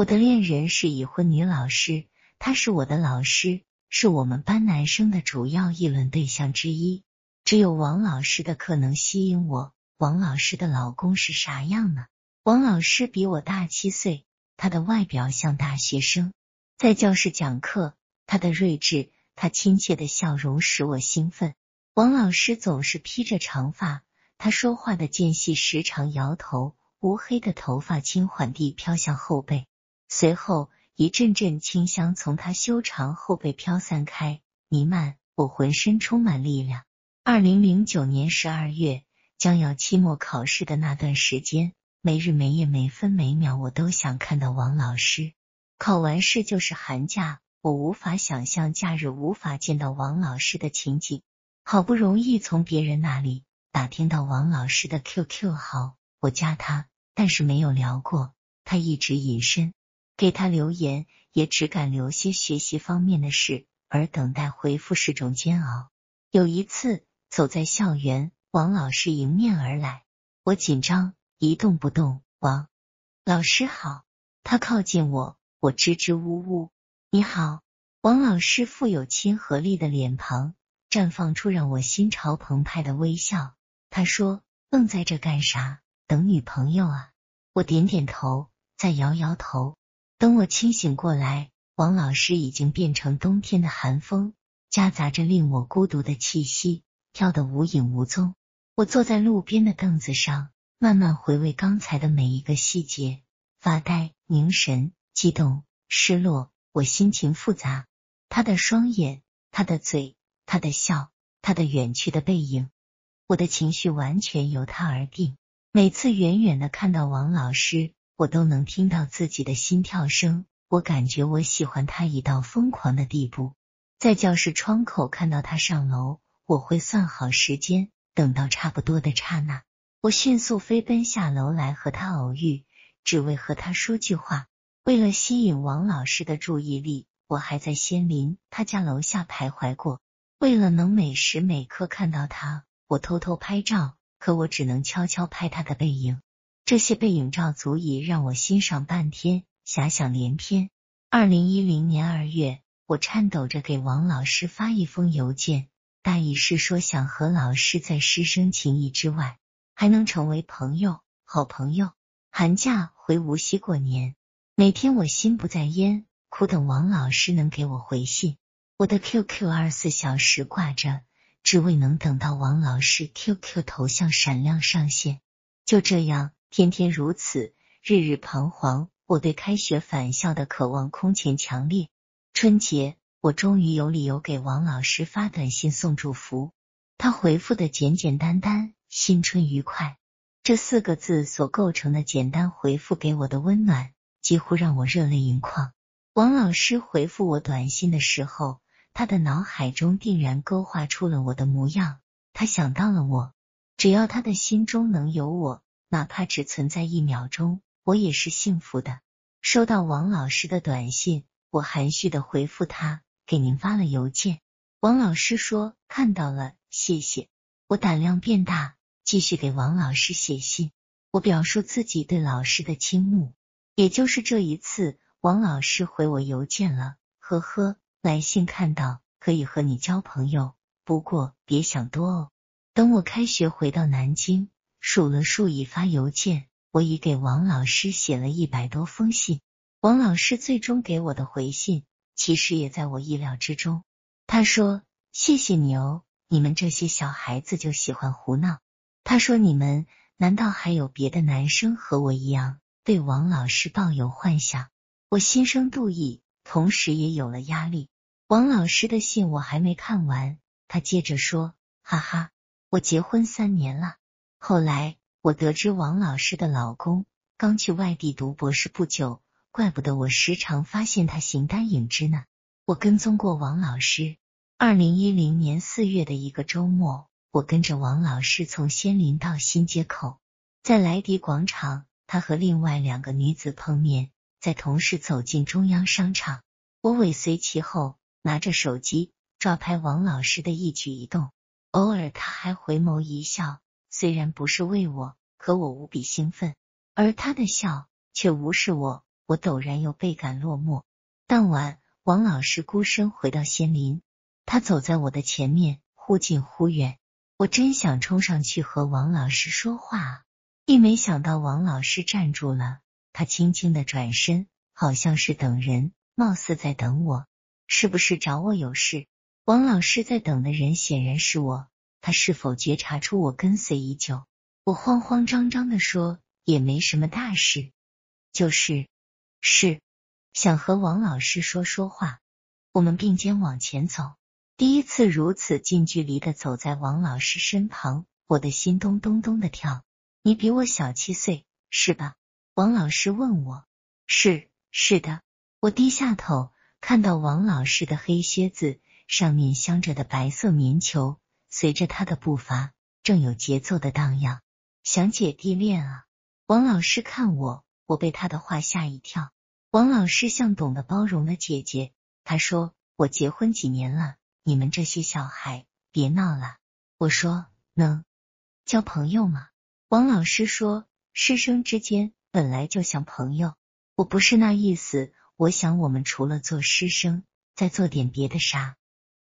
我的恋人是已婚女老师，她是我的老师，是我们班男生的主要议论对象之一。只有王老师的课能吸引我。王老师的老公是啥样呢？王老师比我大七岁，他的外表像大学生，在教室讲课，他的睿智，他亲切的笑容使我兴奋。王老师总是披着长发，他说话的间隙时常摇头，乌黑的头发轻缓地飘向后背，随后一阵阵清香从他修长后背飘散开，弥漫我浑身充满力量。二零零九年十二月。将要期末考试的那段时间，没日没夜、每分每秒，我都想看到王老师。考完试就是寒假，我无法想象假日无法见到王老师的情景。好不容易从别人那里打听到王老师的 QQ 号，我加他，但是没有聊过。他一直隐身，给他留言也只敢留些学习方面的事，而等待回复是种煎熬。有一次走在校园。王老师迎面而来，我紧张，一动不动。王老师好，他靠近我，我支支吾吾。你好，王老师富有亲和力的脸庞绽放出让我心潮澎湃的微笑。他说：“愣在这干啥？等女朋友啊？”我点点头，再摇摇头。等我清醒过来，王老师已经变成冬天的寒风，夹杂着令我孤独的气息，飘得无影无踪。我坐在路边的凳子上，慢慢回味刚才的每一个细节，发呆、凝神、激动、失落，我心情复杂。他的双眼，他的嘴，他的笑，他的远去的背影，我的情绪完全由他而定。每次远远的看到王老师，我都能听到自己的心跳声。我感觉我喜欢他已到疯狂的地步。在教室窗口看到他上楼，我会算好时间。等到差不多的刹那，我迅速飞奔下楼来和他偶遇，只为和他说句话。为了吸引王老师的注意力，我还在仙林他家楼下徘徊过。为了能每时每刻看到他，我偷偷拍照，可我只能悄悄拍他的背影。这些背影照足以让我欣赏半天，遐想连篇。二零一零年二月，我颤抖着给王老师发一封邮件。大意是说，想和老师在师生情谊之外，还能成为朋友、好朋友。寒假回无锡过年，每天我心不在焉，苦等王老师能给我回信。我的 QQ 二十四小时挂着，只为能等到王老师 QQ 头像闪亮上线。就这样，天天如此，日日彷徨。我对开学返校的渴望空前强烈。春节。我终于有理由给王老师发短信送祝福，他回复的简简单单，新春愉快这四个字所构成的简单回复给我的温暖，几乎让我热泪盈眶。王老师回复我短信的时候，他的脑海中定然勾画出了我的模样，他想到了我，只要他的心中能有我，哪怕只存在一秒钟，我也是幸福的。收到王老师的短信，我含蓄的回复他。给您发了邮件，王老师说看到了，谢谢。我胆量变大，继续给王老师写信。我表述自己对老师的倾慕。也就是这一次，王老师回我邮件了，呵呵，来信看到可以和你交朋友，不过别想多哦。等我开学回到南京，数了数已发邮件，我已给王老师写了一百多封信。王老师最终给我的回信。其实也在我意料之中。他说：“谢谢你哦，你们这些小孩子就喜欢胡闹。”他说：“你们难道还有别的男生和我一样对王老师抱有幻想？”我心生妒意，同时也有了压力。王老师的信我还没看完，他接着说：“哈哈，我结婚三年了。后来我得知王老师的老公刚去外地读博士不久。”怪不得我时常发现他形单影只呢。我跟踪过王老师。二零一零年四月的一个周末，我跟着王老师从仙林到新街口，在莱迪广场，他和另外两个女子碰面，在同时走进中央商场。我尾随其后，拿着手机抓拍王老师的一举一动。偶尔他还回眸一笑，虽然不是为我，可我无比兴奋，而他的笑却无视我。我陡然又倍感落寞。当晚，王老师孤身回到仙林，他走在我的前面，忽近忽远。我真想冲上去和王老师说话，一没想到王老师站住了。他轻轻的转身，好像是等人，貌似在等我。是不是找我有事？王老师在等的人显然是我。他是否觉察出我跟随已久？我慌慌张张的说：“也没什么大事，就是是想和王老师说说话。”我们并肩往前走，第一次如此近距离的走在王老师身旁，我的心咚咚咚的跳。你比我小七岁，是吧？王老师问我。是是的。我低下头，看到王老师的黑靴子上面镶着的白色棉球，随着他的步伐正有节奏的荡漾。想姐弟恋啊！王老师看我，我被他的话吓一跳。王老师像懂得包容的姐姐。他说：“我结婚几年了，你们这些小孩别闹了。”我说：“能交朋友吗？”王老师说：“师生之间本来就像朋友。”我不是那意思，我想我们除了做师生，再做点别的啥？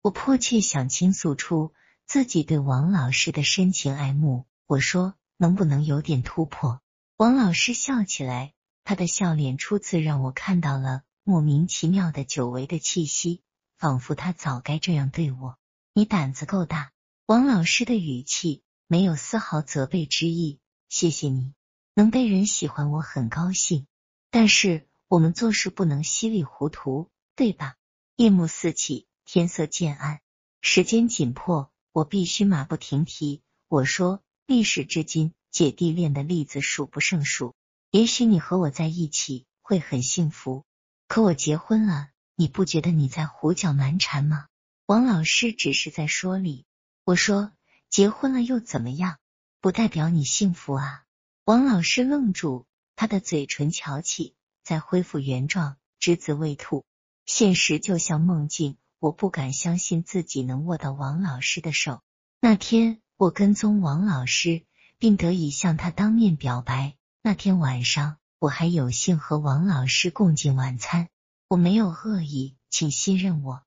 我迫切想倾诉出自己对王老师的深情爱慕。我说：“能不能有点突破？”王老师笑起来，他的笑脸初次让我看到了。莫名其妙的久违的气息，仿佛他早该这样对我。你胆子够大，王老师的语气没有丝毫责备之意。谢谢你，能被人喜欢，我很高兴。但是我们做事不能稀里糊涂，对吧？夜幕四起，天色渐暗，时间紧迫，我必须马不停蹄。我说，历史至今，姐弟恋的例子数不胜数。也许你和我在一起会很幸福。可我结婚了，你不觉得你在胡搅蛮缠吗？王老师只是在说理。我说结婚了又怎么样？不代表你幸福啊！王老师愣住，他的嘴唇翘起，再恢复原状，只字未吐。现实就像梦境，我不敢相信自己能握到王老师的手。那天我跟踪王老师，并得以向他当面表白。那天晚上。我还有幸和王老师共进晚餐，我没有恶意，请信任我，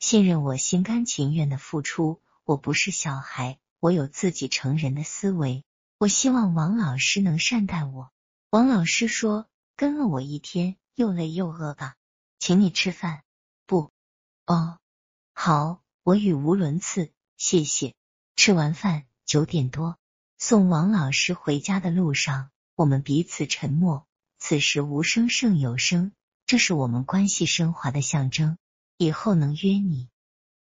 信任我心甘情愿的付出。我不是小孩，我有自己成人的思维。我希望王老师能善待我。王老师说：“跟了我一天，又累又饿吧，请你吃饭。”哦，好，我语无伦次，谢谢。吃完饭，九点多，送王老师回家的路上，我们彼此沉默。此时无声胜有声，这是我们关系升华的象征。以后能约你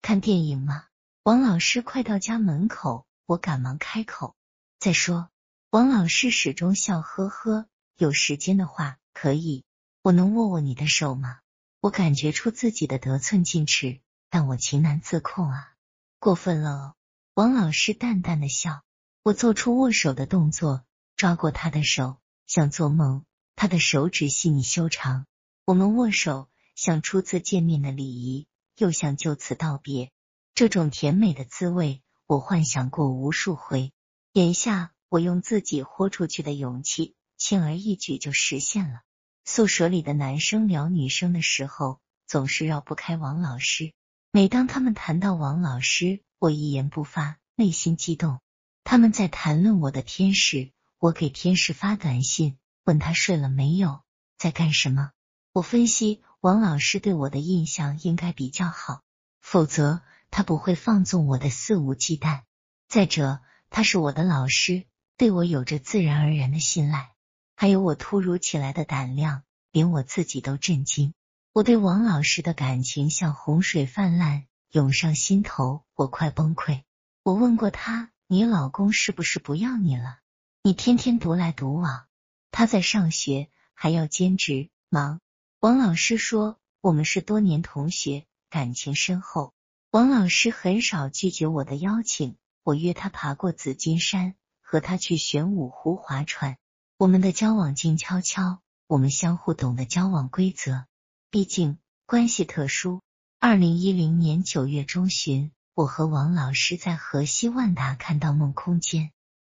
看电影吗？王老师快到家门口，我赶忙开口。再说，王老师始终笑呵呵。有时间的话可以，我能握握你的手吗？我感觉出自己的得寸进尺，但我情难自控啊，过分了。王老师淡淡的笑，我做出握手的动作，抓过他的手，像做梦。他的手指细腻修长，我们握手，像初次见面的礼仪，又像就此道别。这种甜美的滋味，我幻想过无数回。眼下，我用自己豁出去的勇气，轻而易举就实现了。宿舍里的男生聊女生的时候，总是绕不开王老师。每当他们谈到王老师，我一言不发，内心激动。他们在谈论我的天使，我给天使发短信。问他睡了没有，在干什么？我分析王老师对我的印象应该比较好，否则他不会放纵我的肆无忌惮。再者，他是我的老师，对我有着自然而然的信赖。还有我突如其来的胆量，连我自己都震惊。我对王老师的感情像洪水泛滥，涌上心头，我快崩溃。我问过他，你老公是不是不要你了？你天天独来独往。他在上学，还要兼职，忙。王老师说，我们是多年同学，感情深厚。王老师很少拒绝我的邀请，我约他爬过紫金山，和他去玄武湖划船。我们的交往静悄悄，我们相互懂得交往规则，毕竟关系特殊。二零一零年九月中旬，我和王老师在河西万达看到《梦空间》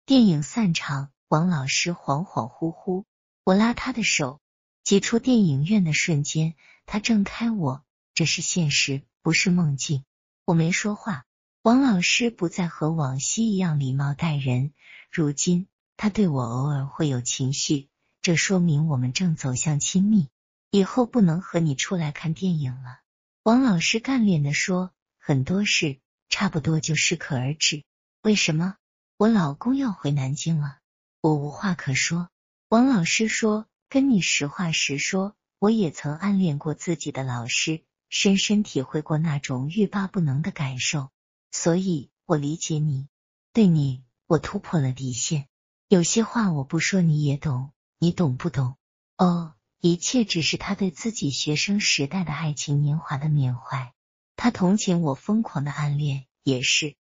电影散场。王老师恍恍惚惚，我拉他的手，挤出电影院的瞬间，他挣开我，这是现实，不是梦境。我没说话。王老师不再和往昔一样礼貌待人，如今他对我偶尔会有情绪，这说明我们正走向亲密。以后不能和你出来看电影了。王老师干练的说，很多事差不多就适可而止。为什么？我老公要回南京了，我无话可说。王老师说，跟你实话实说，我也曾暗恋过自己的老师，深深体会过那种欲罢不能的感受。所以，我理解你，对你，我突破了底线。有些话我不说你也懂，你懂不懂？哦，一切只是他对自己学生时代的爱情年华的缅怀。他同情我疯狂的暗恋，也是